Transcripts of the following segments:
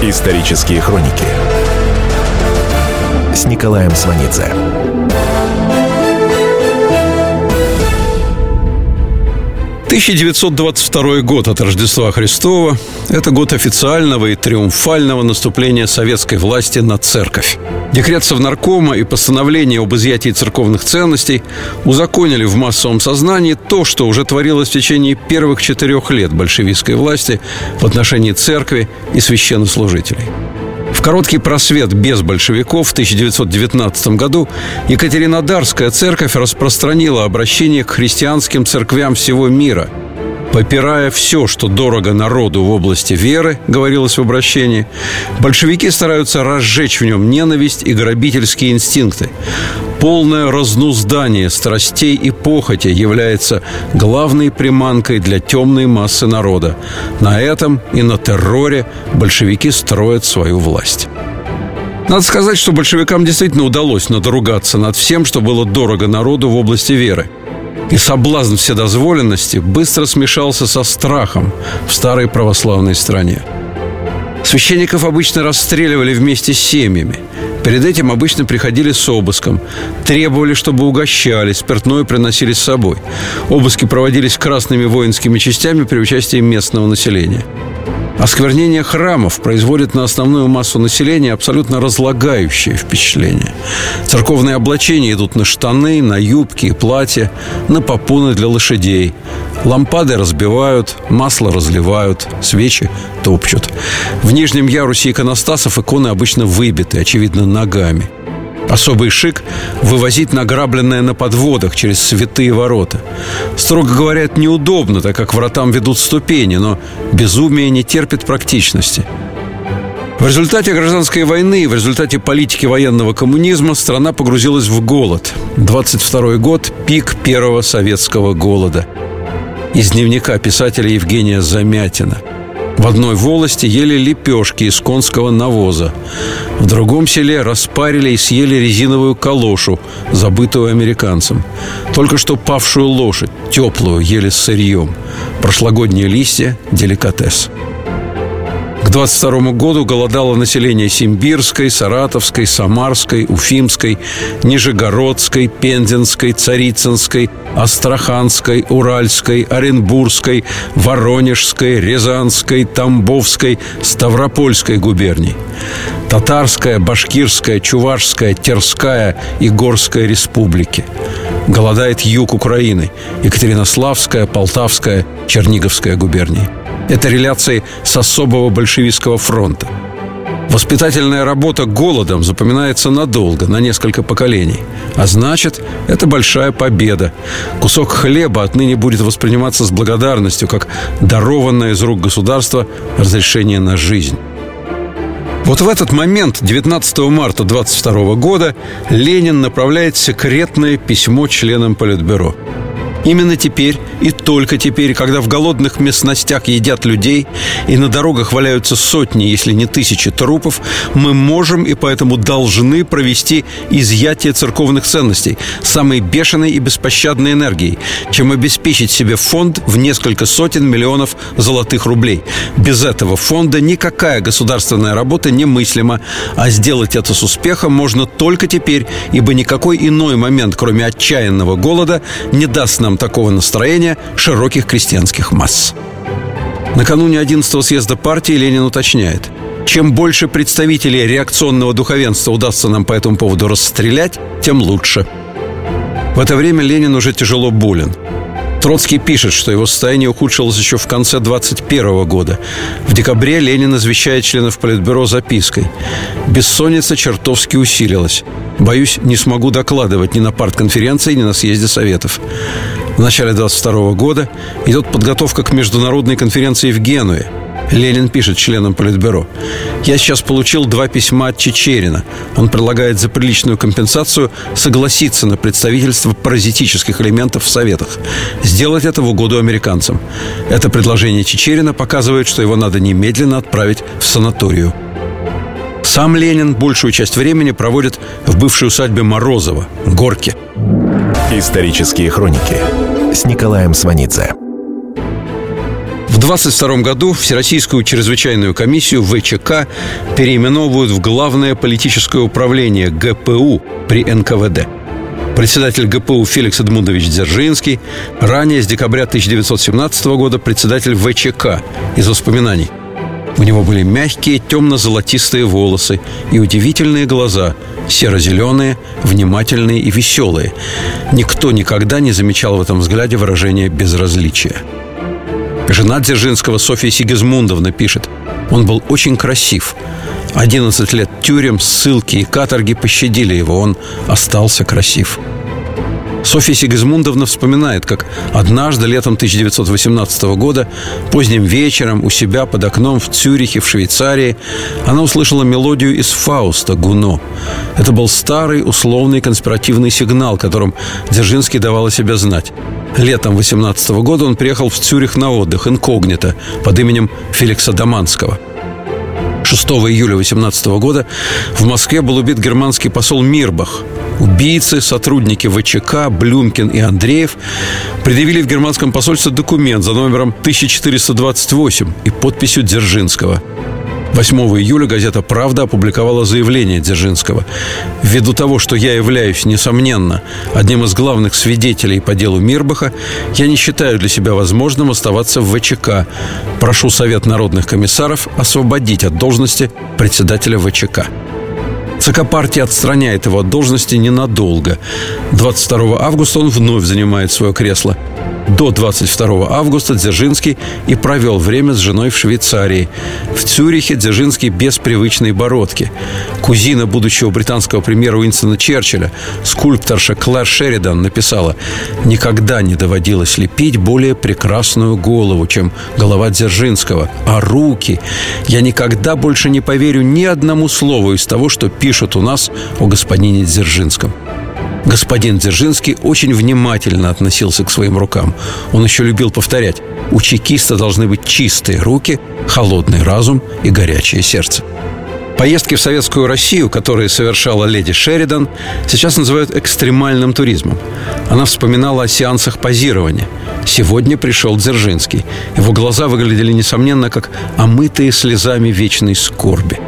Исторические хроники с Николаем Сванидзе. «1922 год от Рождества Христова – это год официального и триумфального наступления советской власти на церковь. Декрет Совнаркома и постановление об изъятии церковных ценностей узаконили в массовом сознании то, что уже творилось в течение первых четырех лет большевистской власти в отношении церкви и священнослужителей. В короткий просвет без большевиков в 1919 году Екатеринодарская церковь распространила обращение к христианским церквям всего мира – Попирая все, что дорого народу в области веры, говорилось в обращении, большевики стараются разжечь в нем ненависть и грабительские инстинкты. Полное разнуздание страстей и похоти является главной приманкой для темной массы народа. На этом и на терроре большевики строят свою власть. Надо сказать, что большевикам действительно удалось надругаться над всем, что было дорого народу в области веры – и соблазн вседозволенности быстро смешался со страхом в старой православной стране. Священников обычно расстреливали вместе с семьями. Перед этим обычно приходили с обыском. Требовали, чтобы угощали, спиртное приносили с собой. Обыски проводились красными воинскими частями при участии местного населения – Осквернение храмов производит на основную массу населения абсолютно разлагающее впечатление. Церковные облачения идут на штаны, на юбки платья, на попоны для лошадей. Лампады разбивают, масло разливают, свечи топчут. В нижнем ярусе иконостасов иконы обычно выбиты, очевидно, ногами – Особый шик – вывозить награбленное на подводах через святые ворота. Строго говоря, это неудобно, так как вратам ведут ступени, но безумие не терпит практичности. В результате гражданской войны и в результате политики военного коммунизма страна погрузилась в голод. 22 год – пик первого советского голода. Из дневника писателя Евгения Замятина – в одной волости ели лепешки из конского навоза. В другом селе распарили и съели резиновую калошу, забытую американцам. Только что павшую лошадь, теплую, ели с сырьем. Прошлогодние листья – деликатес. К 22 году голодало население Симбирской, Саратовской, Самарской, Уфимской, Нижегородской, Пензенской, Царицынской, Астраханской, Уральской, Оренбургской, Воронежской, Рязанской, Тамбовской, Ставропольской губерний. Татарская, Башкирская, Чувашская, Терская и Горская республики. Голодает юг Украины, Екатеринославская, Полтавская, Черниговская губернии. Это реляции с особого большевистского фронта. Воспитательная работа голодом запоминается надолго, на несколько поколений. А значит, это большая победа. Кусок хлеба отныне будет восприниматься с благодарностью, как дарованное из рук государства разрешение на жизнь. Вот в этот момент, 19 марта 22 года, Ленин направляет секретное письмо членам Политбюро – Именно теперь и только теперь, когда в голодных местностях едят людей и на дорогах валяются сотни, если не тысячи трупов, мы можем и поэтому должны провести изъятие церковных ценностей самой бешеной и беспощадной энергией, чем обеспечить себе фонд в несколько сотен миллионов золотых рублей. Без этого фонда никакая государственная работа немыслима, а сделать это с успехом можно только теперь, ибо никакой иной момент, кроме отчаянного голода, не даст нам нам такого настроения широких крестьянских масс. Накануне 11 съезда партии Ленин уточняет – чем больше представителей реакционного духовенства удастся нам по этому поводу расстрелять, тем лучше. В это время Ленин уже тяжело болен. Троцкий пишет, что его состояние ухудшилось еще в конце 21 года. В декабре Ленин извещает членов Политбюро запиской. Бессонница чертовски усилилась. Боюсь, не смогу докладывать ни на партконференции, ни на съезде Советов. В начале 22 года идет подготовка к международной конференции в Генуе – Ленин пишет членам Политбюро. «Я сейчас получил два письма от Чечерина. Он предлагает за приличную компенсацию согласиться на представительство паразитических элементов в Советах. Сделать это в угоду американцам. Это предложение Чечерина показывает, что его надо немедленно отправить в санаторию». Сам Ленин большую часть времени проводит в бывшей усадьбе Морозова, Горке. Исторические хроники с Николаем Сванидзе В 22 году Всероссийскую чрезвычайную комиссию ВЧК переименовывают в Главное политическое управление ГПУ при НКВД. Председатель ГПУ Феликс Эдмундович Дзержинский, ранее с декабря 1917 года председатель ВЧК из воспоминаний. У него были мягкие темно-золотистые волосы и удивительные глаза, серо-зеленые, внимательные и веселые. Никто никогда не замечал в этом взгляде выражения безразличия. Жена Дзержинского Софья Сигизмундовна пишет, он был очень красив. 11 лет тюрем, ссылки и каторги пощадили его, он остался красив. Софья Сигизмундовна вспоминает, как однажды летом 1918 года, поздним вечером у себя под окном в Цюрихе, в Швейцарии, она услышала мелодию из Фауста «Гуно». Это был старый условный конспиративный сигнал, которым Дзержинский давал о себе знать. Летом 18 года он приехал в Цюрих на отдых, инкогнито, под именем Феликса Даманского – 6 июля 18 года в Москве был убит германский посол Мирбах. Убийцы, сотрудники ВЧК, Блюмкин и Андреев предъявили в германском посольстве документ за номером 1428 и подписью Дзержинского – 8 июля газета «Правда» опубликовала заявление Дзержинского. Ввиду того, что я являюсь, несомненно, одним из главных свидетелей по делу Мирбаха, я не считаю для себя возможным оставаться в ВЧК. Прошу Совет народных комиссаров освободить от должности председателя ВЧК. ЦК партии отстраняет его от должности ненадолго. 22 августа он вновь занимает свое кресло. До 22 августа Дзержинский и провел время с женой в Швейцарии. В Цюрихе Дзержинский без привычной бородки. Кузина будущего британского премьера Уинстона Черчилля, скульпторша Клэр Шеридан, написала «Никогда не доводилось лепить более прекрасную голову, чем голова Дзержинского. А руки? Я никогда больше не поверю ни одному слову из того, что пишут у нас о господине Дзержинском». Господин Дзержинский очень внимательно относился к своим рукам. Он еще любил повторять «У чекиста должны быть чистые руки, холодный разум и горячее сердце». Поездки в советскую Россию, которые совершала леди Шеридан, сейчас называют экстремальным туризмом. Она вспоминала о сеансах позирования. Сегодня пришел Дзержинский. Его глаза выглядели, несомненно, как омытые слезами вечной скорби –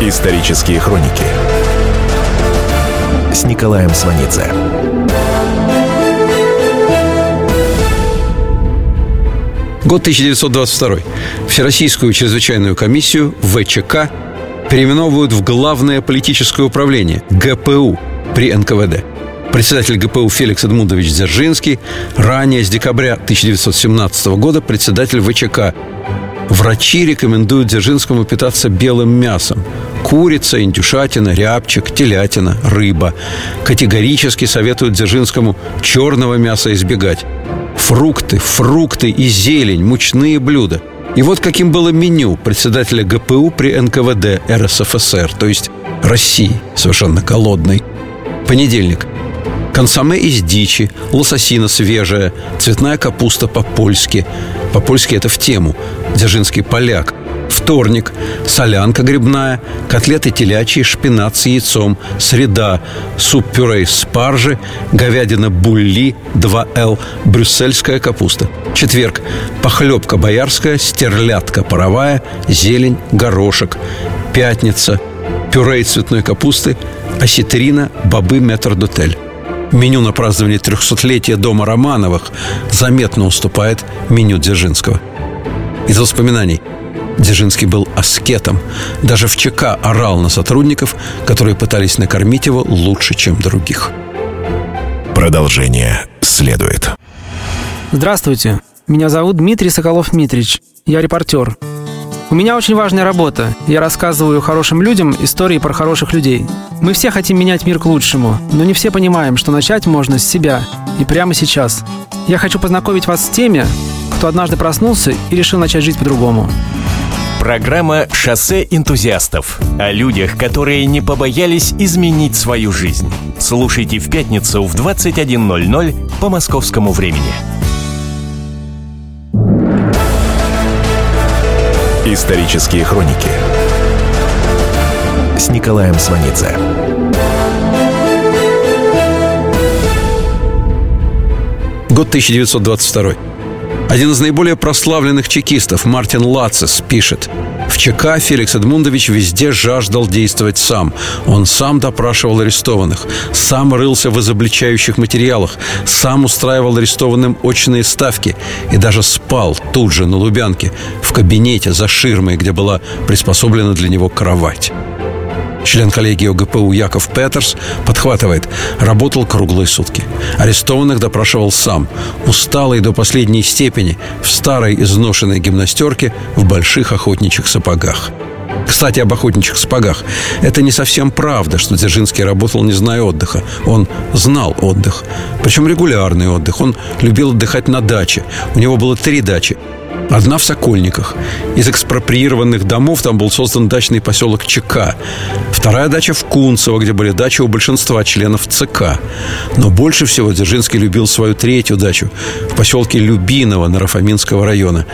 Исторические хроники с Николаем Сванидзе. Год 1922. Всероссийскую чрезвычайную комиссию ВЧК переименовывают в Главное политическое управление ГПУ при НКВД. Председатель ГПУ Феликс Эдмундович Дзержинский, ранее с декабря 1917 года председатель ВЧК Врачи рекомендуют Дзержинскому питаться белым мясом. Курица, индюшатина, рябчик, телятина, рыба. Категорически советуют Дзержинскому черного мяса избегать. Фрукты, фрукты и зелень, мучные блюда. И вот каким было меню председателя ГПУ при НКВД РСФСР, то есть России, совершенно голодной. Понедельник – консоме из дичи, лососина свежая, цветная капуста по-польски. По-польски это в тему. Дзержинский поляк. Вторник. Солянка грибная, котлеты телячьи, шпинат с яйцом, среда, суп-пюре из спаржи, говядина булли 2Л, брюссельская капуста. Четверг. Похлебка боярская, стерлядка паровая, зелень, горошек. Пятница. Пюре из цветной капусты, осетрина, бобы метрдотель. Меню на празднование 300-летия дома Романовых заметно уступает меню Дзержинского. Из воспоминаний. Дзержинский был аскетом. Даже в ЧК орал на сотрудников, которые пытались накормить его лучше, чем других. Продолжение следует. Здравствуйте. Меня зовут Дмитрий Соколов-Митрич. Я репортер. У меня очень важная работа. Я рассказываю хорошим людям истории про хороших людей. Мы все хотим менять мир к лучшему, но не все понимаем, что начать можно с себя и прямо сейчас. Я хочу познакомить вас с теми, кто однажды проснулся и решил начать жить по-другому. Программа «Шоссе энтузиастов» о людях, которые не побоялись изменить свою жизнь. Слушайте в пятницу в 21.00 по московскому времени. Исторические хроники с Николаем Сванидзе. Год Год 1922. Один из наиболее прославленных чекистов, Мартин Лацис, пишет «В ЧК Феликс Эдмундович везде жаждал действовать сам. Он сам допрашивал арестованных, сам рылся в изобличающих материалах, сам устраивал арестованным очные ставки и даже спал тут же на Лубянке, в кабинете за ширмой, где была приспособлена для него кровать». Член коллегии ОГПУ Яков Петерс подхватывает. Работал круглые сутки. Арестованных допрашивал сам. Усталый до последней степени. В старой изношенной гимнастерке. В больших охотничьих сапогах. Кстати, об охотничьих сапогах. Это не совсем правда, что Дзержинский работал, не зная отдыха. Он знал отдых. Причем регулярный отдых. Он любил отдыхать на даче. У него было три дачи. Одна в Сокольниках. Из экспроприированных домов там был создан дачный поселок ЧК. Вторая дача в Кунцево, где были дачи у большинства членов ЦК. Но больше всего Дзержинский любил свою третью дачу в поселке Любиново Нарафаминского района.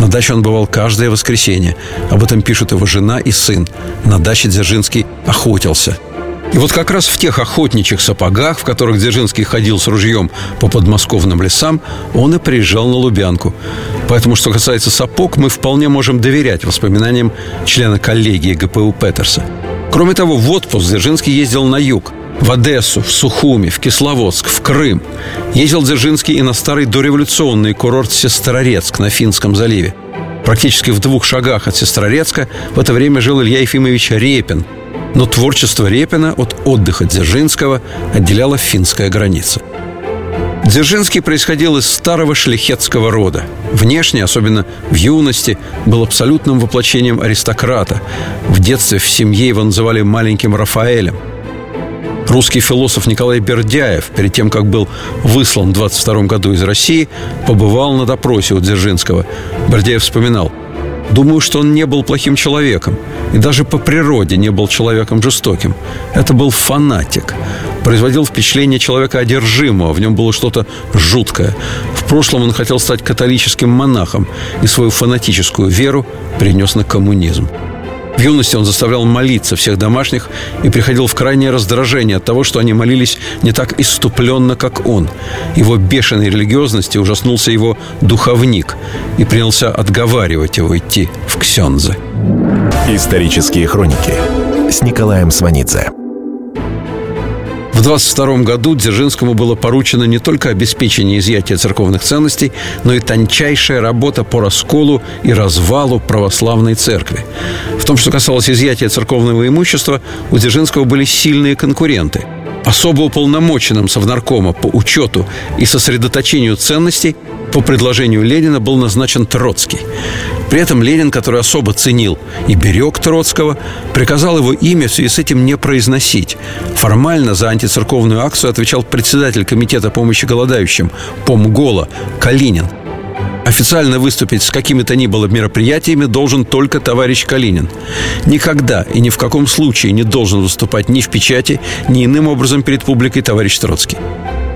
На даче он бывал каждое воскресенье. Об этом пишут его жена и сын. На даче Дзержинский охотился – и вот как раз в тех охотничьих сапогах, в которых Дзержинский ходил с ружьем по подмосковным лесам, он и приезжал на Лубянку. Поэтому, что касается сапог, мы вполне можем доверять воспоминаниям члена коллегии ГПУ Петерса. Кроме того, в отпуск Дзержинский ездил на юг, в Одессу, в Сухуми, в Кисловодск, в Крым. Ездил Дзержинский и на старый дореволюционный курорт Сестрорецк на Финском заливе. Практически в двух шагах от Сестрорецка в это время жил Илья Ефимович Репин – но творчество Репина от отдыха Дзержинского отделяла финская граница. Дзержинский происходил из старого шляхетского рода. Внешне, особенно в юности, был абсолютным воплощением аристократа. В детстве в семье его называли маленьким Рафаэлем. Русский философ Николай Бердяев, перед тем, как был выслан в 22 году из России, побывал на допросе у Дзержинского. Бердяев вспоминал – Думаю, что он не был плохим человеком. И даже по природе не был человеком жестоким. Это был фанатик. Производил впечатление человека одержимого. В нем было что-то жуткое. В прошлом он хотел стать католическим монахом. И свою фанатическую веру принес на коммунизм. В юности он заставлял молиться всех домашних и приходил в крайнее раздражение от того, что они молились не так иступленно, как он. Его бешеной религиозности ужаснулся его духовник и принялся отговаривать его идти в ксензы. Исторические хроники с Николаем Сванидзе. В 22 году Дзержинскому было поручено не только обеспечение изъятия церковных ценностей, но и тончайшая работа по расколу и развалу православной церкви. В том, что касалось изъятия церковного имущества, у Дзержинского были сильные конкуренты. Особо уполномоченным Совнаркома по учету и сосредоточению ценностей по предложению Ленина был назначен Троцкий. При этом Ленин, который особо ценил и берег Троцкого, приказал его имя в связи с этим не произносить. Формально за антицерковную акцию отвечал председатель Комитета помощи голодающим Помгола Калинин. Официально выступить с какими-то ни было мероприятиями должен только товарищ Калинин. Никогда и ни в каком случае не должен выступать ни в печати, ни иным образом перед публикой товарищ Троцкий.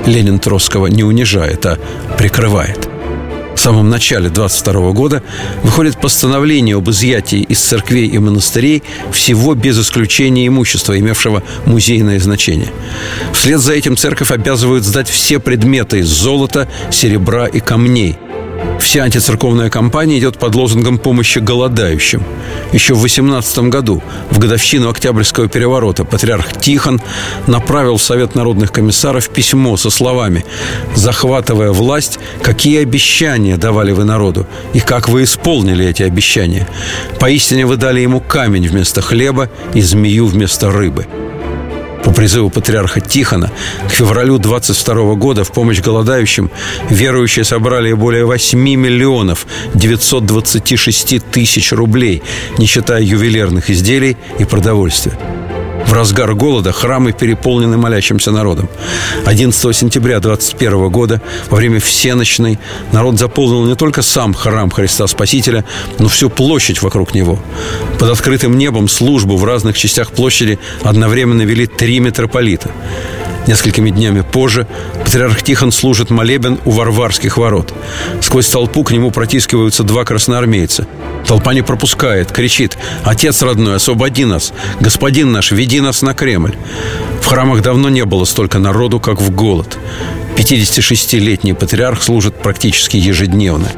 Ленин Троцкого не унижает, а прикрывает – в самом начале 22 года выходит постановление об изъятии из церквей и монастырей всего без исключения имущества, имевшего музейное значение. Вслед за этим церковь обязывает сдать все предметы из золота, серебра и камней – Вся антицерковная кампания идет под лозунгом помощи голодающим. Еще в 18 году, в годовщину Октябрьского переворота, патриарх Тихон направил в Совет народных комиссаров письмо со словами «Захватывая власть, какие обещания давали вы народу, и как вы исполнили эти обещания? Поистине вы дали ему камень вместо хлеба и змею вместо рыбы». Призыву патриарха Тихона к февралю 22 года в помощь голодающим верующие собрали более 8 миллионов 926 тысяч рублей, не считая ювелирных изделий и продовольствия. В разгар голода храмы переполнены молящимся народом. 11 сентября 21 года, во время всеночной, народ заполнил не только сам храм Христа Спасителя, но всю площадь вокруг него. Под открытым небом службу в разных частях площади одновременно вели три митрополита. Несколькими днями позже патриарх Тихон служит молебен у Варварских ворот. Сквозь толпу к нему протискиваются два красноармейца. Толпа не пропускает, кричит «Отец родной, освободи нас! Господин наш, веди нас на Кремль!» В храмах давно не было столько народу, как в голод. 56-летний патриарх служит практически ежедневно.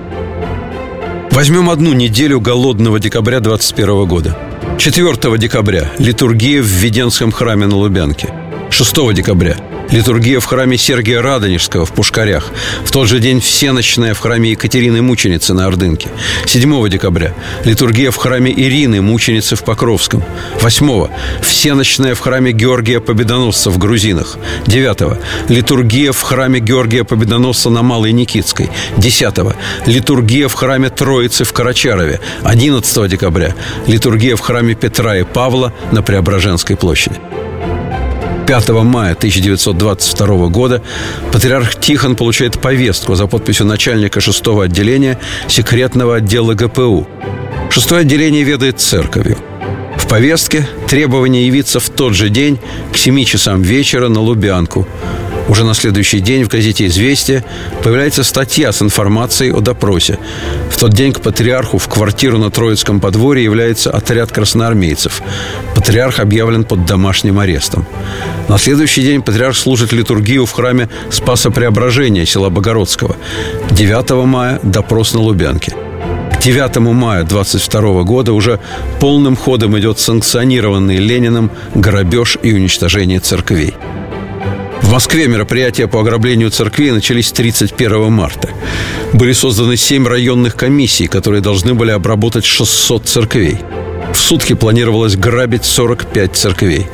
Возьмем одну неделю голодного декабря 21 года. 4 декабря – литургия в Введенском храме на Лубянке. 6 декабря Литургия в храме Сергия Радонежского в Пушкарях. В тот же день всеночная в храме Екатерины Мученицы на Ордынке. 7 декабря литургия в храме Ирины Мученицы в Покровском. 8 всеночная в храме Георгия Победоносца в Грузинах. 9 литургия в храме Георгия Победоносца на Малой Никитской. 10 литургия в храме Троицы в Карачарове. 11 декабря литургия в храме Петра и Павла на Преображенской площади. 5 мая 1922 года патриарх Тихон получает повестку за подписью начальника 6 отделения секретного отдела ГПУ. Шестое отделение ведает церковью. В повестке требование явиться в тот же день к 7 часам вечера на Лубянку – уже на следующий день в газете «Известия» появляется статья с информацией о допросе. В тот день к патриарху в квартиру на Троицком подворье является отряд красноармейцев. Патриарх объявлен под домашним арестом. На следующий день патриарх служит литургию в храме Спаса Преображения села Богородского. 9 мая – допрос на Лубянке. К 9 мая 22 года уже полным ходом идет санкционированный Лениным грабеж и уничтожение церквей. В Москве мероприятия по ограблению церквей начались 31 марта. Были созданы семь районных комиссий, которые должны были обработать 600 церквей. В сутки планировалось грабить 45 церквей.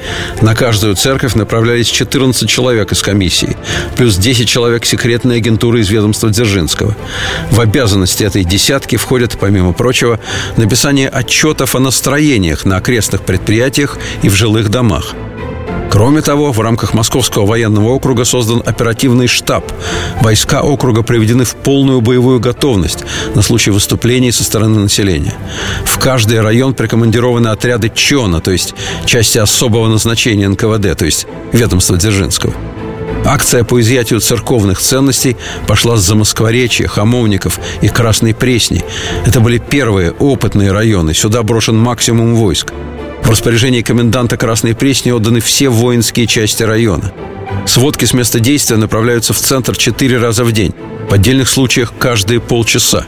На каждую церковь направлялись 14 человек из комиссии, плюс 10 человек секретной агентуры из ведомства Дзержинского. В обязанности этой десятки входят, помимо прочего, написание отчетов о настроениях на окрестных предприятиях и в жилых домах – Кроме того, в рамках Московского военного округа создан оперативный штаб. Войска округа приведены в полную боевую готовность на случай выступлений со стороны населения. В каждый район прикомандированы отряды ЧОНа, то есть части особого назначения НКВД, то есть ведомства Дзержинского. Акция по изъятию церковных ценностей пошла с Замоскворечья, Хамовников и Красной Пресни. Это были первые опытные районы. Сюда брошен максимум войск. В распоряжении коменданта Красной Пресни отданы все воинские части района. Сводки с места действия направляются в центр четыре раза в день. В отдельных случаях каждые полчаса.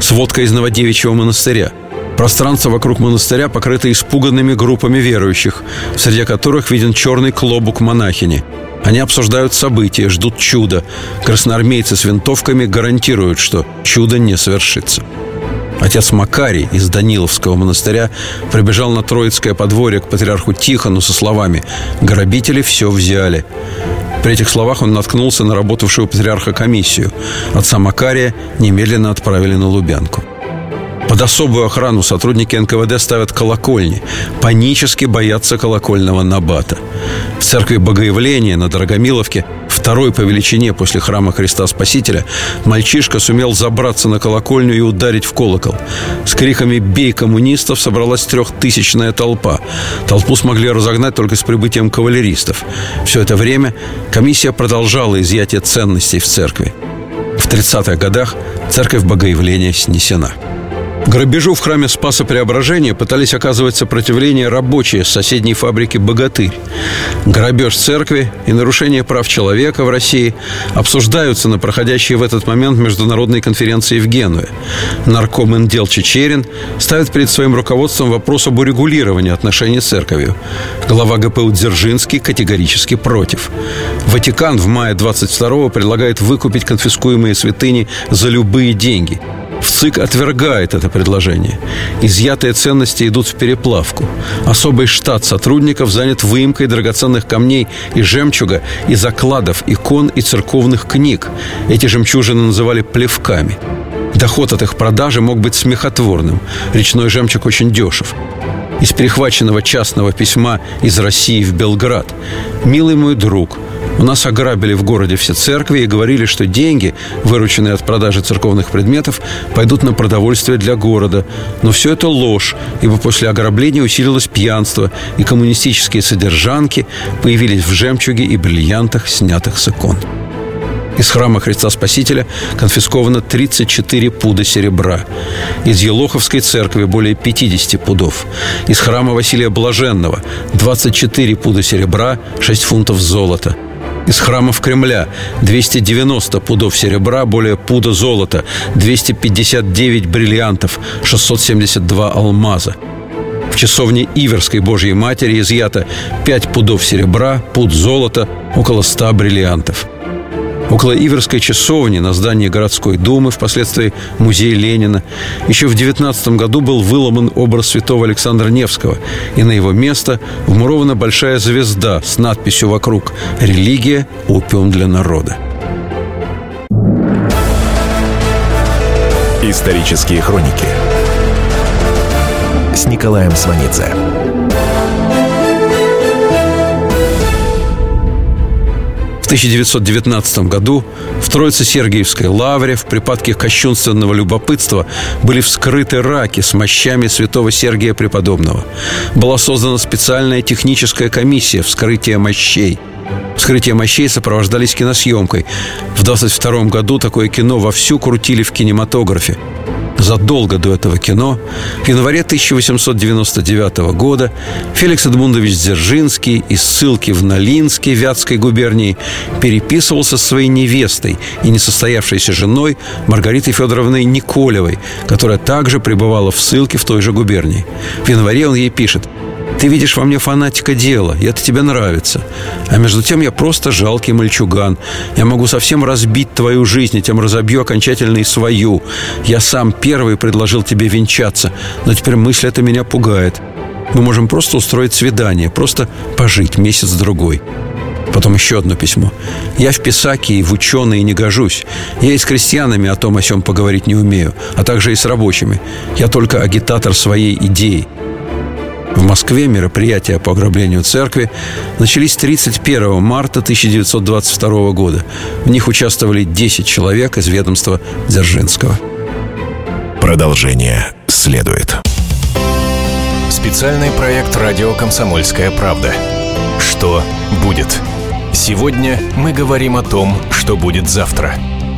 Сводка из Новодевичьего монастыря. Пространство вокруг монастыря покрыто испуганными группами верующих, среди которых виден черный клобук монахини. Они обсуждают события, ждут чуда. Красноармейцы с винтовками гарантируют, что чудо не совершится. Отец Макарий из Даниловского монастыря прибежал на Троицкое подворье к патриарху Тихону со словами «Грабители все взяли». При этих словах он наткнулся на работавшую патриарха комиссию. Отца Макария немедленно отправили на Лубянку. Под особую охрану сотрудники НКВД ставят колокольни. Панически боятся колокольного набата. В церкви Богоявления на Дорогомиловке второй по величине после храма Христа Спасителя, мальчишка сумел забраться на колокольню и ударить в колокол. С криками «Бей коммунистов!» собралась трехтысячная толпа. Толпу смогли разогнать только с прибытием кавалеристов. Все это время комиссия продолжала изъятие ценностей в церкви. В 30-х годах церковь Богоявления снесена. Грабежу в храме Спаса Преображения пытались оказывать сопротивление рабочие с соседней фабрики «Богатырь». Грабеж церкви и нарушение прав человека в России обсуждаются на проходящей в этот момент международной конференции в Генуе. Нарком Индел Чечерин ставит перед своим руководством вопрос об урегулировании отношений с церковью. Глава ГПУ Дзержинский категорически против. Ватикан в мае 22-го предлагает выкупить конфискуемые святыни за любые деньги – ЦИК отвергает это предложение. Изъятые ценности идут в переплавку. Особый штат сотрудников занят выемкой драгоценных камней и жемчуга из закладов, икон и церковных книг. Эти жемчужины называли плевками. Доход от их продажи мог быть смехотворным. Речной жемчуг очень дешев из перехваченного частного письма из России в Белград. «Милый мой друг, у нас ограбили в городе все церкви и говорили, что деньги, вырученные от продажи церковных предметов, пойдут на продовольствие для города. Но все это ложь, ибо после ограбления усилилось пьянство, и коммунистические содержанки появились в жемчуге и бриллиантах, снятых с икон. Из храма Христа Спасителя конфисковано 34 пуда серебра. Из Елоховской церкви более 50 пудов. Из храма Василия Блаженного 24 пуда серебра, 6 фунтов золота – Из храмов Кремля. 290 пудов серебра, более пуда золота, 259 бриллиантов, 672 алмаза. В часовне Иверской Божьей Матери изъято 5 пудов серебра, пуд золота, около 100 бриллиантов – Около Иверской часовни на здании городской думы, впоследствии музея Ленина, еще в 19 году был выломан образ святого Александра Невского, и на его место вмурована большая звезда с надписью вокруг «Религия – опиум для народа». Исторические хроники с Николаем Сванидзе. 1919 году в Троице-Сергиевской лавре в припадке кощунственного любопытства были вскрыты раки с мощами святого Сергия Преподобного. Была создана специальная техническая комиссия вскрытия мощей. Вскрытие мощей сопровождались киносъемкой. В 22 году такое кино вовсю крутили в кинематографе задолго до этого кино, в январе 1899 года Феликс Эдмундович Дзержинский из ссылки в Налинске Вятской губернии переписывался со своей невестой и несостоявшейся женой Маргаритой Федоровной Николевой, которая также пребывала в ссылке в той же губернии. В январе он ей пишет – ты видишь во мне фанатика дела, и это тебе нравится. А между тем я просто жалкий мальчуган. Я могу совсем разбить твою жизнь, и тем разобью окончательно и свою. Я сам первый предложил тебе венчаться, но теперь мысль эта меня пугает. Мы можем просто устроить свидание, просто пожить месяц-другой. Потом еще одно письмо. Я в писаки и в ученые не гожусь. Я и с крестьянами о том о сем поговорить не умею, а также и с рабочими. Я только агитатор своей идеи. В Москве мероприятия по ограблению церкви начались 31 марта 1922 года. В них участвовали 10 человек из ведомства Дзержинского. Продолжение следует. Специальный проект «Радио Комсомольская правда». Что будет? Сегодня мы говорим о том, что будет завтра –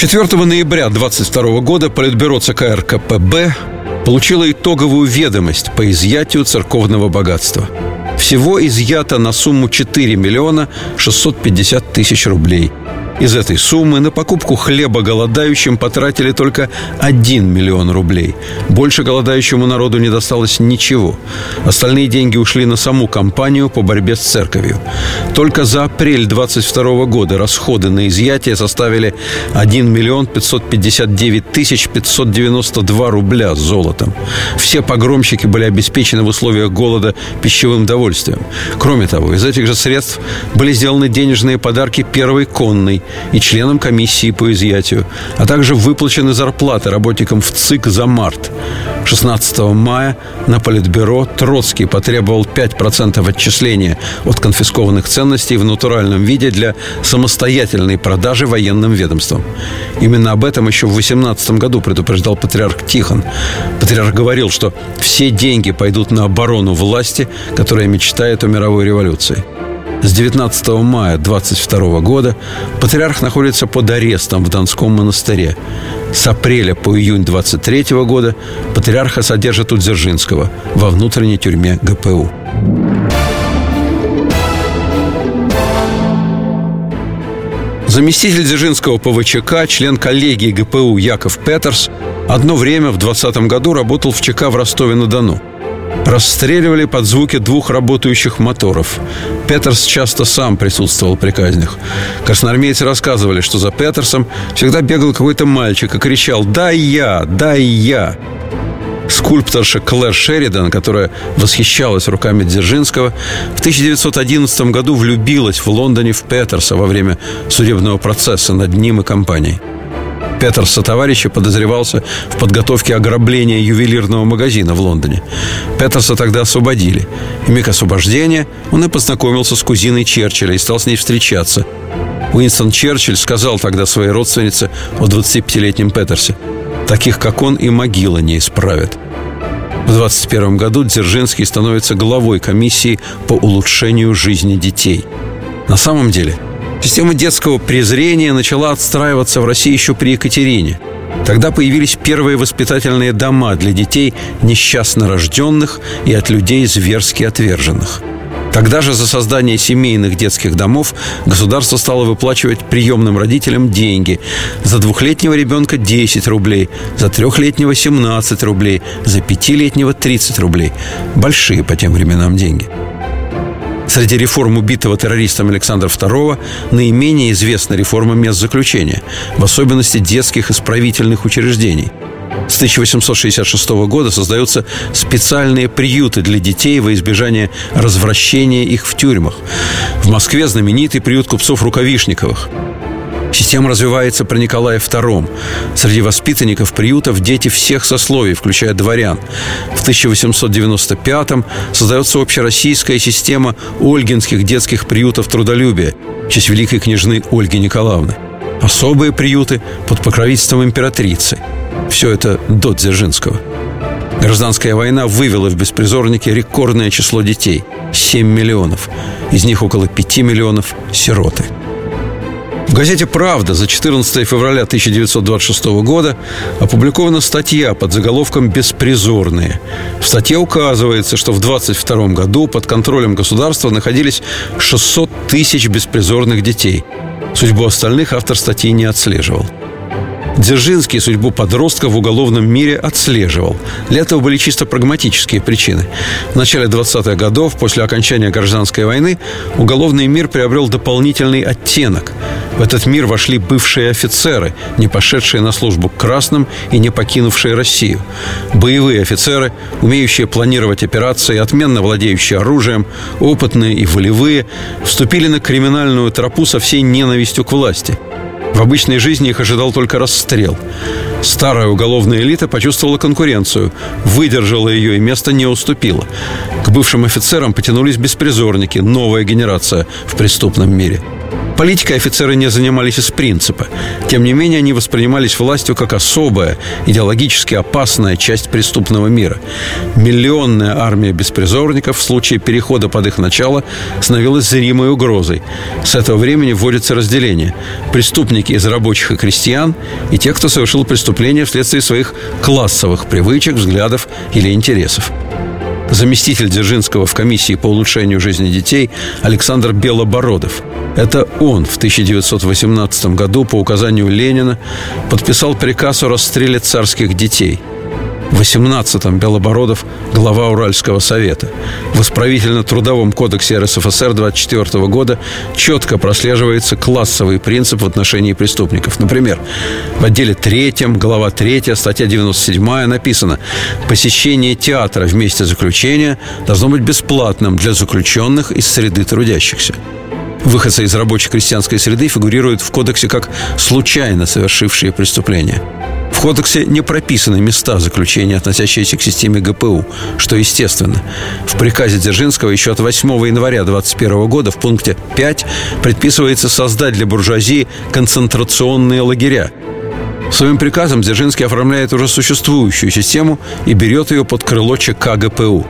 4 ноября 22 года Политбюро ЦК РКПБ получило итоговую ведомость по изъятию церковного богатства. Всего изъято на сумму 4 миллиона 650 тысяч рублей – из этой суммы на покупку хлеба голодающим потратили только 1 миллион рублей. Больше голодающему народу не досталось ничего. Остальные деньги ушли на саму кампанию по борьбе с церковью. Только за апрель 22 года расходы на изъятие составили 1 миллион 559 тысяч 592 рубля с золотом. Все погромщики были обеспечены в условиях голода пищевым довольствием. Кроме того, из этих же средств были сделаны денежные подарки первой конной, и членам комиссии по изъятию, а также выплачены зарплаты работникам в ЦИК за март. 16 мая на Политбюро Троцкий потребовал 5% отчисления от конфискованных ценностей в натуральном виде для самостоятельной продажи военным ведомством. Именно об этом еще в 18 году предупреждал патриарх Тихон. Патриарх говорил, что все деньги пойдут на оборону власти, которая мечтает о мировой революции. С 19 мая 22 года патриарх находится под арестом в Донском монастыре. С апреля по июнь 23 года патриарха содержат у Дзержинского во внутренней тюрьме ГПУ. Заместитель Дзержинского ПВЧК, член коллегии ГПУ Яков Петерс, одно время в 20 году работал в ЧК в Ростове-на-Дону. Расстреливали под звуки двух работающих моторов. Петерс часто сам присутствовал при казнях. Красноармейцы рассказывали, что за Петерсом всегда бегал какой-то мальчик и кричал «Дай я! Дай я!» скульпторша Клэр Шеридан, которая восхищалась руками Дзержинского, в 1911 году влюбилась в Лондоне в Петерса во время судебного процесса над ним и компанией. Петр сотоварища подозревался в подготовке ограбления ювелирного магазина в Лондоне. Петерса тогда освободили. И миг освобождения он и познакомился с кузиной Черчилля и стал с ней встречаться. Уинстон Черчилль сказал тогда своей родственнице о 25-летнем Петерсе «Таких, как он, и могила не исправит». В 21 году Дзержинский становится главой комиссии по улучшению жизни детей. На самом деле – Система детского презрения начала отстраиваться в России еще при Екатерине. Тогда появились первые воспитательные дома для детей несчастно рожденных и от людей зверски отверженных. Тогда же за создание семейных детских домов государство стало выплачивать приемным родителям деньги. За двухлетнего ребенка 10 рублей, за трехлетнего 17 рублей, за пятилетнего 30 рублей. Большие по тем временам деньги. Среди реформ убитого террористом Александра II наименее известна реформа мест заключения, в особенности детских исправительных учреждений. С 1866 года создаются специальные приюты для детей во избежание развращения их в тюрьмах. В Москве знаменитый приют купцов Рукавишниковых – Система развивается при Николае II. Среди воспитанников приютов дети всех сословий, включая дворян. В 1895-м создается общероссийская система ольгинских детских приютов трудолюбия в честь великой княжны Ольги Николаевны. Особые приюты под покровительством императрицы. Все это до Дзержинского. Гражданская война вывела в беспризорники рекордное число детей – 7 миллионов. Из них около 5 миллионов – сироты – в газете «Правда» за 14 февраля 1926 года опубликована статья под заголовком «Беспризорные». В статье указывается, что в 22 году под контролем государства находились 600 тысяч беспризорных детей. Судьбу остальных автор статьи не отслеживал. Дзержинский судьбу подростка в уголовном мире отслеживал. Для этого были чисто прагматические причины. В начале 20-х годов, после окончания гражданской войны, уголовный мир приобрел дополнительный оттенок. В этот мир вошли бывшие офицеры, не пошедшие на службу к красным и не покинувшие Россию. Боевые офицеры, умеющие планировать операции, отменно владеющие оружием, опытные и волевые, вступили на криминальную тропу со всей ненавистью к власти – в обычной жизни их ожидал только расстрел. Старая уголовная элита почувствовала конкуренцию, выдержала ее и место не уступила. К бывшим офицерам потянулись беспризорники, новая генерация в преступном мире – Политикой офицеры не занимались из принципа. Тем не менее, они воспринимались властью как особая, идеологически опасная часть преступного мира. Миллионная армия беспризорников в случае перехода под их начало становилась зримой угрозой. С этого времени вводится разделение. Преступники из рабочих и крестьян и те, кто совершил преступление вследствие своих классовых привычек, взглядов или интересов заместитель Дзержинского в комиссии по улучшению жизни детей Александр Белобородов. Это он в 1918 году по указанию Ленина подписал приказ о расстреле царских детей – в 18-м Белобородов – глава Уральского совета. В исправительно-трудовом кодексе РСФСР 24 года четко прослеживается классовый принцип в отношении преступников. Например, в отделе 3, глава 3, статья 97 написано «Посещение театра в месте заключения должно быть бесплатным для заключенных из среды трудящихся». Выходцы из рабочей крестьянской среды фигурируют в кодексе как случайно совершившие преступления – в кодексе не прописаны места заключения, относящиеся к системе ГПУ, что естественно. В приказе Дзержинского еще от 8 января 2021 года в пункте 5 предписывается создать для буржуазии концентрационные лагеря, Своим приказом Дзержинский оформляет уже существующую систему и берет ее под крыло ЧК ГПУ.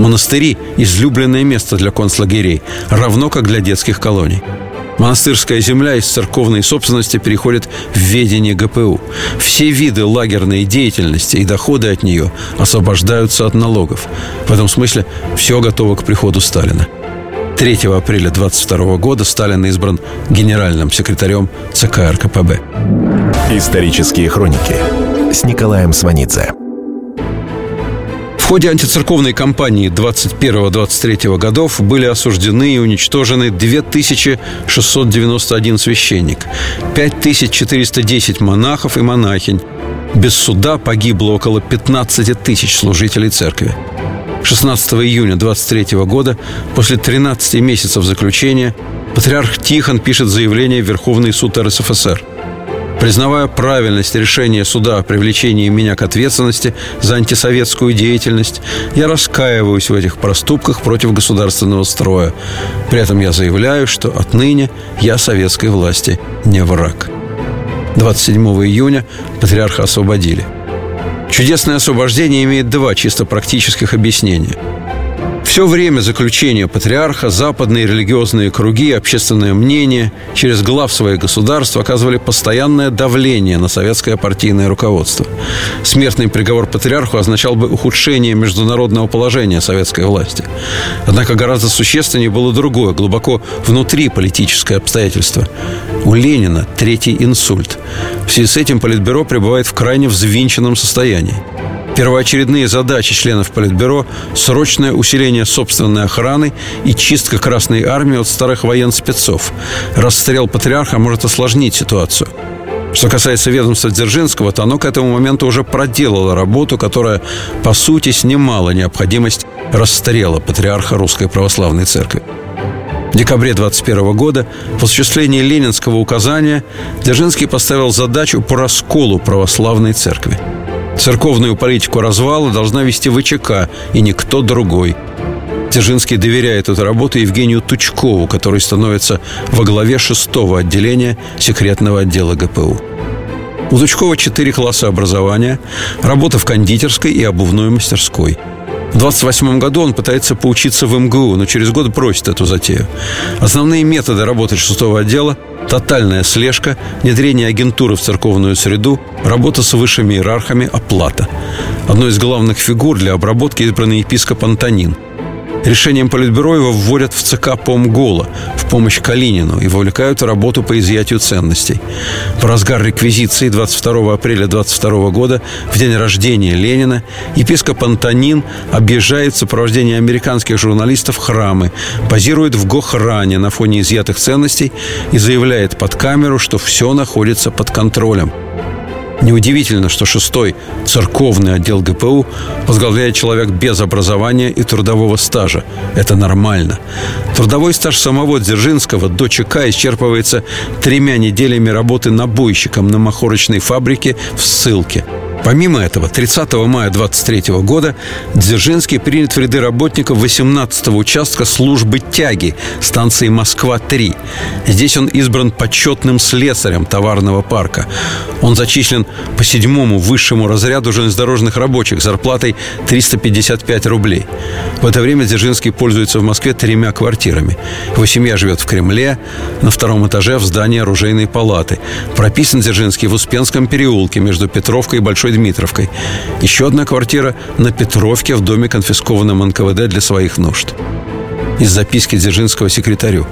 Монастыри – излюбленное место для концлагерей, равно как для детских колоний. Монастырская земля из церковной собственности переходит в ведение ГПУ. Все виды лагерной деятельности и доходы от нее освобождаются от налогов. В этом смысле все готово к приходу Сталина. 3 апреля 22 года Сталин избран генеральным секретарем ЦК РКПБ. Исторические хроники с Николаем Сванидзе ходе антицерковной кампании 21-23 годов были осуждены и уничтожены 2691 священник, 5410 монахов и монахинь. Без суда погибло около 15 тысяч служителей церкви. 16 июня 23 года, после 13 месяцев заключения, патриарх Тихон пишет заявление в Верховный суд РСФСР – Признавая правильность решения суда о привлечении меня к ответственности за антисоветскую деятельность, я раскаиваюсь в этих проступках против государственного строя. При этом я заявляю, что отныне я советской власти не враг. 27 июня патриарха освободили. Чудесное освобождение имеет два чисто практических объяснения – все время заключения патриарха западные религиозные круги, общественное мнение через глав своих государств оказывали постоянное давление на советское партийное руководство. Смертный приговор патриарху означал бы ухудшение международного положения советской власти. Однако гораздо существеннее было другое, глубоко внутри политическое обстоятельство. У Ленина третий инсульт. В связи с этим Политбюро пребывает в крайне взвинченном состоянии. Первоочередные задачи членов Политбюро – срочное усиление собственной охраны и чистка Красной Армии от старых военспецов. Расстрел патриарха может осложнить ситуацию. Что касается ведомства Дзержинского, то оно к этому моменту уже проделало работу, которая, по сути, снимала необходимость расстрела патриарха Русской Православной Церкви. В декабре 21 года в осуществлении ленинского указания Дзержинский поставил задачу по расколу православной церкви – Церковную политику развала должна вести ВЧК и никто другой. Дзержинский доверяет эту работу Евгению Тучкову, который становится во главе шестого отделения секретного отдела ГПУ. У Тучкова четыре класса образования, работа в кондитерской и обувной мастерской – в 28 году он пытается поучиться в МГУ, но через год бросит эту затею. Основные методы работы шестого отдела тотальная слежка, внедрение агентуры в церковную среду, работа с высшими иерархами, оплата. Одной из главных фигур для обработки избранный епископ Антонин – Решением Политбюро его вводят в ЦК Помгола в помощь Калинину и вовлекают в работу по изъятию ценностей. В разгар реквизиции 22 апреля 22 года, в день рождения Ленина, епископ Антонин объезжает в сопровождении американских журналистов храмы, позирует в Гохране на фоне изъятых ценностей и заявляет под камеру, что все находится под контролем – Неудивительно, что шестой церковный отдел ГПУ возглавляет человек без образования и трудового стажа. Это нормально. Трудовой стаж самого Дзержинского до ЧК исчерпывается тремя неделями работы набойщиком на махорочной фабрике в ссылке – Помимо этого, 30 мая 23 года Дзержинский принят в ряды работников 18-го участка службы тяги станции Москва-3. Здесь он избран почетным слесарем товарного парка. Он зачислен по седьмому высшему разряду железнодорожных рабочих зарплатой 355 рублей. В это время Дзержинский пользуется в Москве тремя квартирами. Его семья живет в Кремле, на втором этаже в здании оружейной палаты. Прописан Дзержинский в Успенском переулке между Петровкой и Большой Дмитровкой. Еще одна квартира на Петровке в доме, конфискованном НКВД для своих нужд. Из записки Дзержинского секретарю.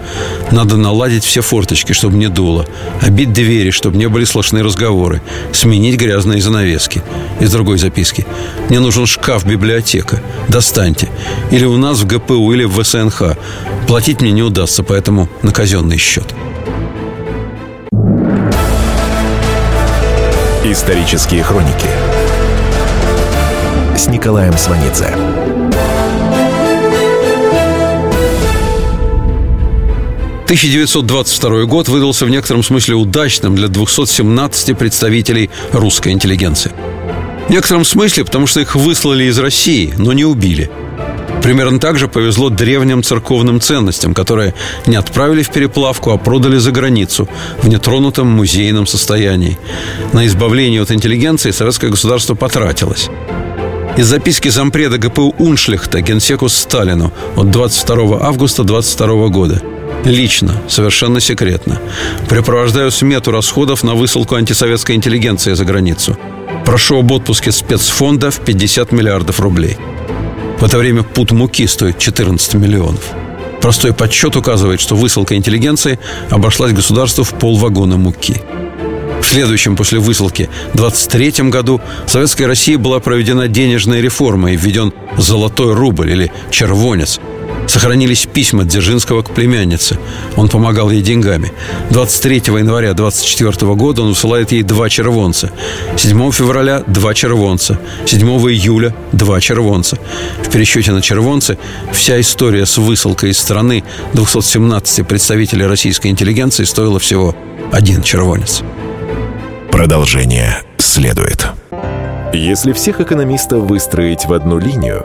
Надо наладить все форточки, чтобы не дуло. Обить двери, чтобы не были слышны разговоры. Сменить грязные занавески. Из другой записки. Мне нужен шкаф-библиотека. Достаньте. Или у нас в ГПУ, или в ВСНХ. Платить мне не удастся, поэтому на казенный счет. Исторические хроники с Николаем Сванидзе. «1922 год выдался в некотором смысле удачным для 217 представителей русской интеллигенции. В некотором смысле, потому что их выслали из России, но не убили – Примерно так же повезло древним церковным ценностям, которые не отправили в переплавку, а продали за границу в нетронутом музейном состоянии. На избавление от интеллигенции советское государство потратилось. Из записки зампреда ГПУ Уншлихта генсеку Сталину от 22 августа 22 года. Лично, совершенно секретно. Препровождаю смету расходов на высылку антисоветской интеллигенции за границу. Прошу об отпуске спецфонда в 50 миллиардов рублей. В это время пут муки стоит 14 миллионов. Простой подсчет указывает, что высылка интеллигенции обошлась государству в полвагона муки. В следующем после высылки 23 году в Советской России была проведена денежная реформа и введен золотой рубль или червонец – Сохранились письма Дзержинского к племяннице. Он помогал ей деньгами. 23 января 24 года он высылает ей два червонца. 7 февраля – два червонца. 7 июля – два червонца. В пересчете на червонцы вся история с высылкой из страны 217 представителей российской интеллигенции стоила всего один червонец. Продолжение следует. Если всех экономистов выстроить в одну линию,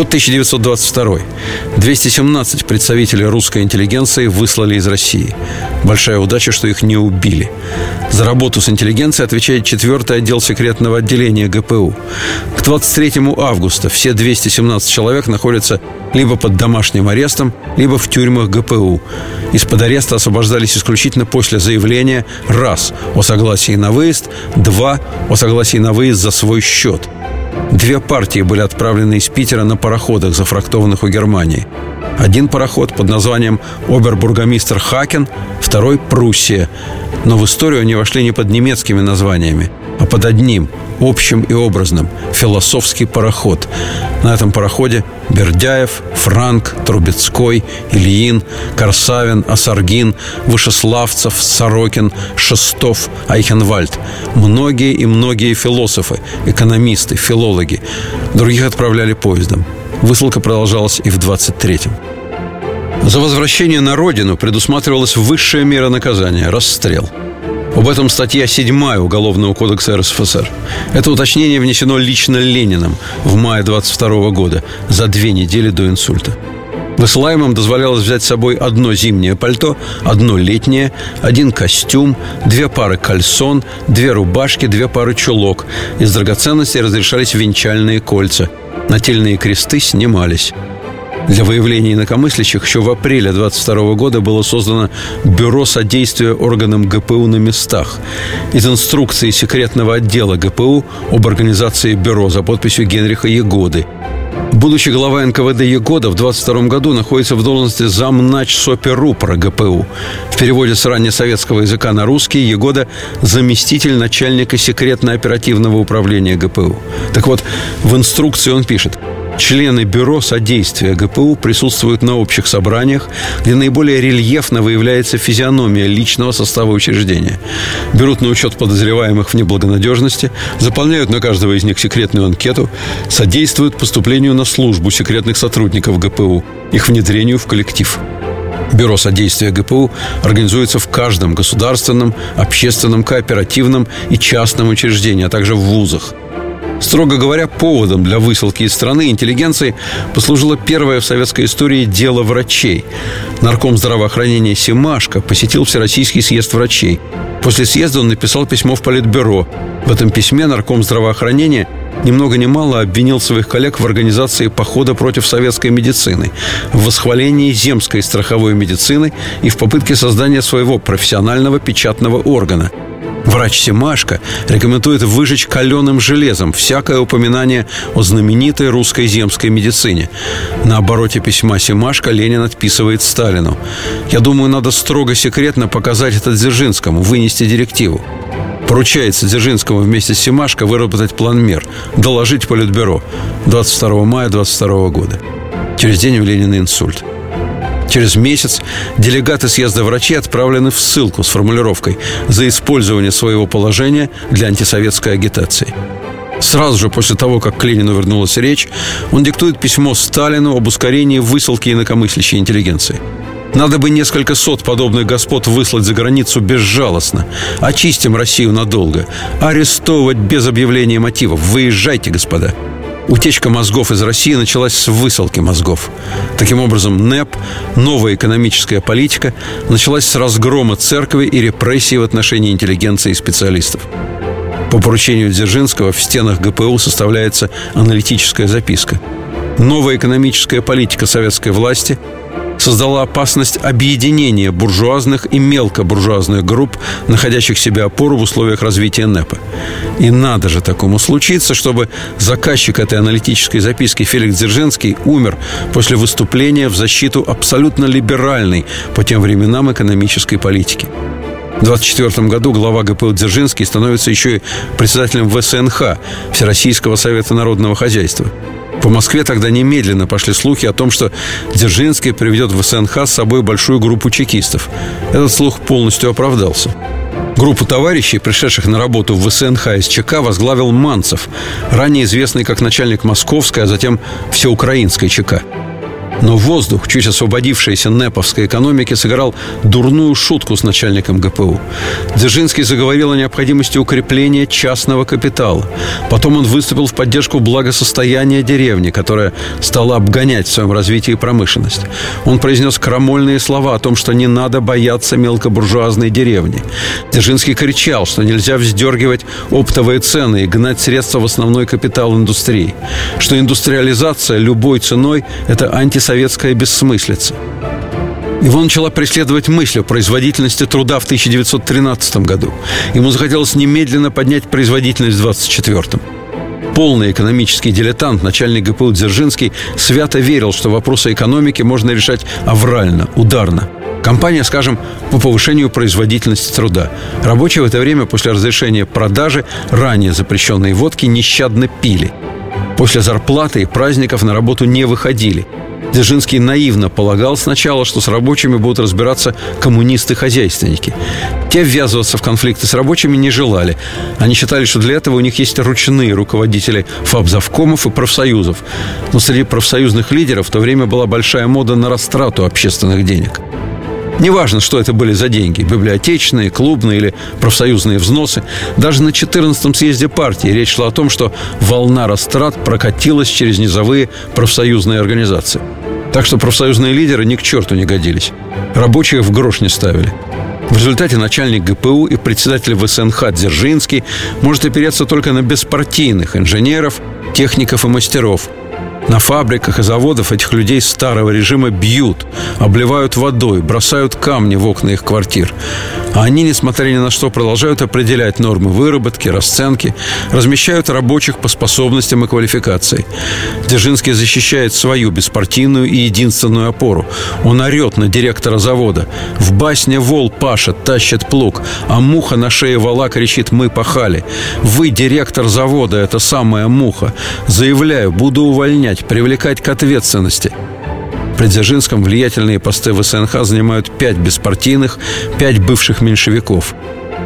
Год 1922. 217 представителей русской интеллигенции выслали из России. Большая удача, что их не убили. За работу с интеллигенцией отвечает 4 отдел секретного отделения ГПУ. К 23 августа все 217 человек находятся либо под домашним арестом, либо в тюрьмах ГПУ. Из-под ареста освобождались исключительно после заявления раз о согласии на выезд, два о согласии на выезд за свой счет – Две партии были отправлены из Питера на пароходах, зафрактованных у Германии. Один пароход под названием «Обербургомистр Хакен», второй «Пруссия». Но в историю они вошли не под немецкими названиями, а под одним, общим и образным – философский пароход. На этом пароходе Бердяев, Франк, Трубецкой, Ильин, Корсавин, Осаргин, Вышеславцев, Сорокин, Шестов, Айхенвальд. Многие и многие философы, экономисты, филологи. Других отправляли поездом. Высылка продолжалась и в 23-м. За возвращение на родину предусматривалась высшая мера наказания – расстрел – об этом статья 7 Уголовного кодекса РСФСР. Это уточнение внесено лично Лениным в мае 22 года, за две недели до инсульта. Высылаемым дозволялось взять с собой одно зимнее пальто, одно летнее, один костюм, две пары кальсон, две рубашки, две пары чулок. Из драгоценностей разрешались венчальные кольца. Нательные кресты снимались. Для выявления инакомыслящих еще в апреле 22 года было создано Бюро содействия органам ГПУ на местах. Из инструкции секретного отдела ГПУ об организации бюро за подписью Генриха Егоды – Будущий глава НКВД Егода в 22 году находится в должности замнач СОПЕРУПРа ГПУ. В переводе с раннесоветского языка на русский Егода – заместитель начальника секретно-оперативного управления ГПУ. Так вот, в инструкции он пишет – Члены Бюро содействия ГПУ присутствуют на общих собраниях, где наиболее рельефно выявляется физиономия личного состава учреждения. Берут на учет подозреваемых в неблагонадежности, заполняют на каждого из них секретную анкету, содействуют поступлению на службу секретных сотрудников ГПУ, их внедрению в коллектив. Бюро содействия ГПУ организуется в каждом государственном, общественном, кооперативном и частном учреждении, а также в вузах – Строго говоря, поводом для высылки из страны интеллигенции послужило первое в советской истории дело врачей. Нарком здравоохранения Симашко посетил Всероссийский съезд врачей. После съезда он написал письмо в Политбюро. В этом письме нарком здравоохранения ни много ни мало обвинил своих коллег в организации похода против советской медицины, в восхвалении земской страховой медицины и в попытке создания своего профессионального печатного органа – Врач Семашко рекомендует выжечь каленым железом всякое упоминание о знаменитой русской земской медицине. На обороте письма Семашко Ленин отписывает Сталину. «Я думаю, надо строго секретно показать это Дзержинскому, вынести директиву. Поручается Дзержинскому вместе с Семашко выработать план мер, доложить Политбюро 22 мая 22 года. Через день у Ленина инсульт. Через месяц делегаты съезда врачей отправлены в ссылку с формулировкой «за использование своего положения для антисоветской агитации». Сразу же после того, как к Ленину вернулась речь, он диктует письмо Сталину об ускорении высылки инакомыслящей интеллигенции. Надо бы несколько сот подобных господ выслать за границу безжалостно. Очистим Россию надолго. Арестовывать без объявления мотивов. Выезжайте, господа. Утечка мозгов из России началась с высылки мозгов. Таким образом, НЭП, новая экономическая политика, началась с разгрома церкви и репрессий в отношении интеллигенции и специалистов. По поручению Дзержинского в стенах ГПУ составляется аналитическая записка. Новая экономическая политика советской власти создала опасность объединения буржуазных и мелкобуржуазных групп, находящих себе опору в условиях развития НЭПа. И надо же такому случиться, чтобы заказчик этой аналитической записки Феликс Дзержинский умер после выступления в защиту абсолютно либеральной по тем временам экономической политики. В 1924 году глава ГПУ Дзержинский становится еще и председателем ВСНХ Всероссийского совета народного хозяйства – по Москве тогда немедленно пошли слухи о том, что Дзержинский приведет в СНХ с собой большую группу чекистов. Этот слух полностью оправдался. Группу товарищей, пришедших на работу в ВСНХ из ЧК, возглавил Манцев, ранее известный как начальник Московской, а затем Всеукраинской ЧК. Но воздух, чуть освободившийся неповской экономики, сыграл дурную шутку с начальником ГПУ. Дзержинский заговорил о необходимости укрепления частного капитала. Потом он выступил в поддержку благосостояния деревни, которая стала обгонять в своем развитии промышленность. Он произнес крамольные слова о том, что не надо бояться мелкобуржуазной деревни. Дзержинский кричал, что нельзя вздергивать оптовые цены и гнать средства в основной капитал индустрии, что индустриализация любой ценой – это антисоветская советская бессмыслица. Его начала преследовать мысль о производительности труда в 1913 году. Ему захотелось немедленно поднять производительность в 1924 Полный экономический дилетант, начальник ГПУ Дзержинский, свято верил, что вопросы экономики можно решать аврально, ударно. Компания, скажем, по повышению производительности труда. Рабочие в это время после разрешения продажи ранее запрещенной водки нещадно пили. После зарплаты и праздников на работу не выходили – Дзержинский наивно полагал сначала, что с рабочими будут разбираться коммунисты-хозяйственники. Те ввязываться в конфликты с рабочими не желали. Они считали, что для этого у них есть ручные руководители фабзавкомов и профсоюзов. Но среди профсоюзных лидеров в то время была большая мода на растрату общественных денег. Неважно, что это были за деньги – библиотечные, клубные или профсоюзные взносы. Даже на 14-м съезде партии речь шла о том, что волна растрат прокатилась через низовые профсоюзные организации. Так что профсоюзные лидеры ни к черту не годились. Рабочих в грош не ставили. В результате начальник ГПУ и председатель ВСНХ Дзержинский может опереться только на беспартийных инженеров, техников и мастеров – на фабриках и заводах этих людей старого режима бьют, обливают водой, бросают камни в окна их квартир. А они, несмотря ни на что, продолжают определять нормы выработки, расценки, размещают рабочих по способностям и квалификации. Дзержинский защищает свою беспартийную и единственную опору. Он орет на директора завода. В басне вол пашет, тащит плуг, а муха на шее вала кричит «Мы пахали». Вы директор завода, это самая муха. Заявляю, буду увольнять обвинять, привлекать к ответственности. При Дзержинском влиятельные посты в СНХ занимают пять беспартийных, пять бывших меньшевиков.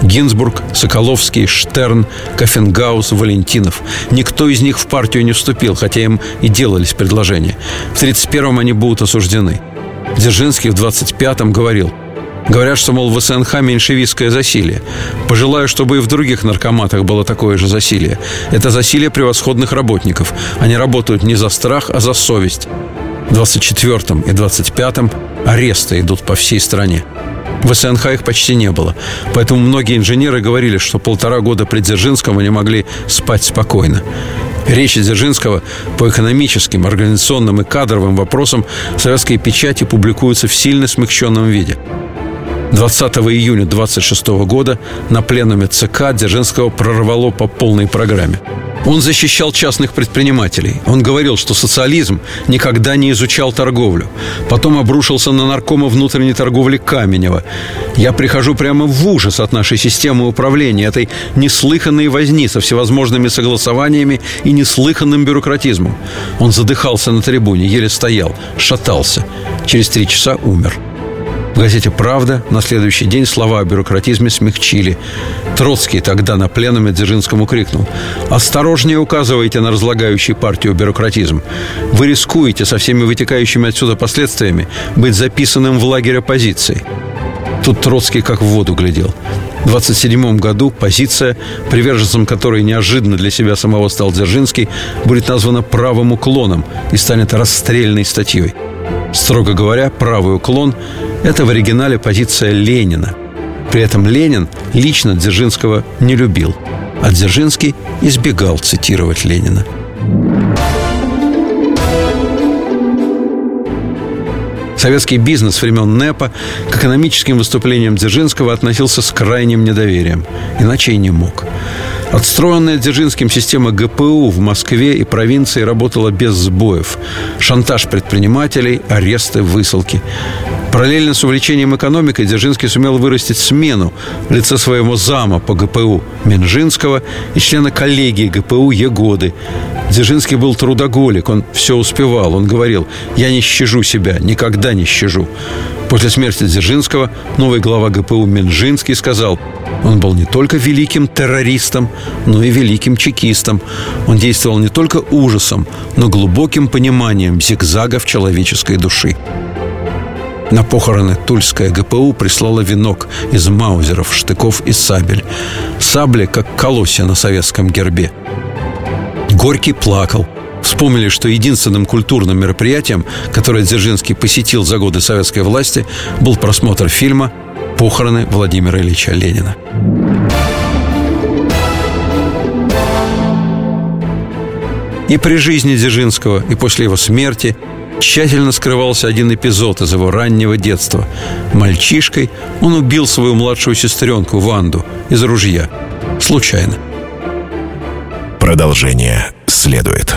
Гинзбург, Соколовский, Штерн, Кафенгаус, Валентинов. Никто из них в партию не вступил, хотя им и делались предложения. В 31-м они будут осуждены. Дзержинский в 25-м говорил – Говорят, что, мол, в СНХ меньшевистское засилие. Пожелаю, чтобы и в других наркоматах было такое же засилие. Это засилие превосходных работников. Они работают не за страх, а за совесть. В 24-м и 25-м аресты идут по всей стране. В СНХ их почти не было. Поэтому многие инженеры говорили, что полтора года при Дзержинском они могли спать спокойно. Речи Дзержинского по экономическим, организационным и кадровым вопросам в советской печати публикуются в сильно смягченном виде – 20 июня 26 года на пленуме ЦК Дзержинского прорвало по полной программе. Он защищал частных предпринимателей. Он говорил, что социализм никогда не изучал торговлю. Потом обрушился на наркома внутренней торговли Каменева. Я прихожу прямо в ужас от нашей системы управления, этой неслыханной возни со всевозможными согласованиями и неслыханным бюрократизмом. Он задыхался на трибуне, еле стоял, шатался. Через три часа умер. В газете «Правда» на следующий день слова о бюрократизме смягчили. Троцкий тогда на пленуме Дзержинскому крикнул «Осторожнее указывайте на разлагающий партию бюрократизм. Вы рискуете со всеми вытекающими отсюда последствиями быть записанным в лагерь оппозиции». Тут Троцкий как в воду глядел. В 27 году позиция, приверженцем которой неожиданно для себя самого стал Дзержинский, будет названа правым уклоном и станет расстрельной статьей. Строго говоря, правый уклон – это в оригинале позиция Ленина. При этом Ленин лично Дзержинского не любил, а Дзержинский избегал цитировать Ленина. Советский бизнес времен НЭПа к экономическим выступлениям Дзержинского относился с крайним недоверием. Иначе и не мог. Отстроенная Дзержинским система ГПУ в Москве и провинции работала без сбоев. Шантаж предпринимателей, аресты, высылки. Параллельно с увлечением экономикой Дзержинский сумел вырастить смену в лице своего зама по ГПУ Минжинского и члена коллегии ГПУ Егоды. Дзержинский был трудоголик, он все успевал. Он говорил, я не щажу себя, никогда не щажу. После смерти Дзержинского новый глава ГПУ Минжинский сказал, он был не только великим террористом, но и великим чекистом. Он действовал не только ужасом, но глубоким пониманием зигзагов человеческой души. На похороны Тульская ГПУ прислала венок из маузеров, штыков и сабель. Сабли, как колосья на советском гербе. Горький плакал. Вспомнили, что единственным культурным мероприятием, которое Дзержинский посетил за годы советской власти, был просмотр фильма «Похороны Владимира Ильича Ленина». И при жизни Дзержинского, и после его смерти тщательно скрывался один эпизод из его раннего детства. Мальчишкой он убил свою младшую сестренку Ванду из ружья. Случайно. Продолжение следует.